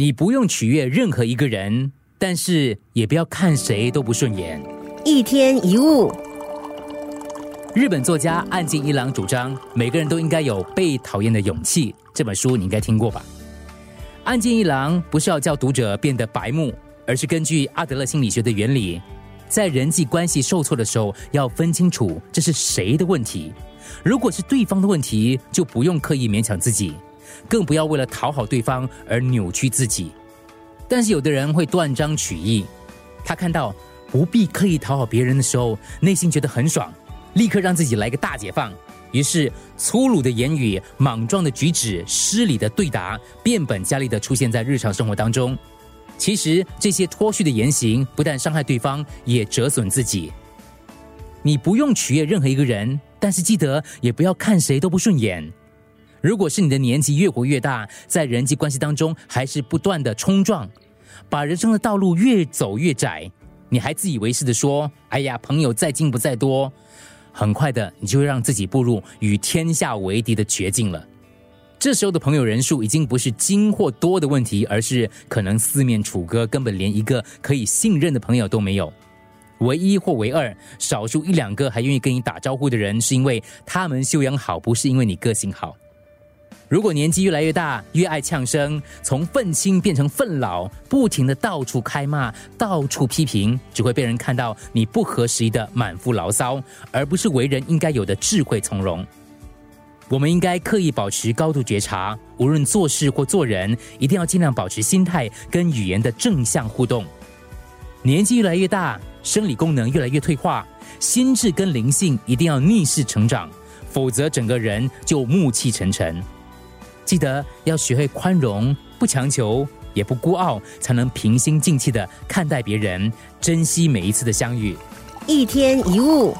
你不用取悦任何一个人，但是也不要看谁都不顺眼。一天一物，日本作家岸见一郎主张，每个人都应该有被讨厌的勇气。这本书你应该听过吧？岸见一郎不是要叫读者变得白目，而是根据阿德勒心理学的原理，在人际关系受挫的时候，要分清楚这是谁的问题。如果是对方的问题，就不用刻意勉强自己。更不要为了讨好对方而扭曲自己，但是有的人会断章取义。他看到不必刻意讨好别人的时候，内心觉得很爽，立刻让自己来个大解放。于是粗鲁的言语、莽撞的举止、失礼的对答，变本加厉的出现在日常生活当中。其实这些脱序的言行，不但伤害对方，也折损自己。你不用取悦任何一个人，但是记得也不要看谁都不顺眼。如果是你的年纪越活越大，在人际关系当中还是不断的冲撞，把人生的道路越走越窄，你还自以为是的说：“哎呀，朋友再精不在多。”很快的，你就会让自己步入与天下为敌的绝境了。这时候的朋友人数已经不是精或多的问题，而是可能四面楚歌，根本连一个可以信任的朋友都没有。唯一或唯二，少数一两个还愿意跟你打招呼的人，是因为他们修养好，不是因为你个性好。如果年纪越来越大，越爱呛声，从愤青变成愤老，不停的到处开骂、到处批评，只会被人看到你不合时宜的满腹牢骚，而不是为人应该有的智慧从容。我们应该刻意保持高度觉察，无论做事或做人，一定要尽量保持心态跟语言的正向互动。年纪越来越大，生理功能越来越退化，心智跟灵性一定要逆势成长，否则整个人就暮气沉沉。记得要学会宽容，不强求，也不孤傲，才能平心静气的看待别人，珍惜每一次的相遇。一天一物。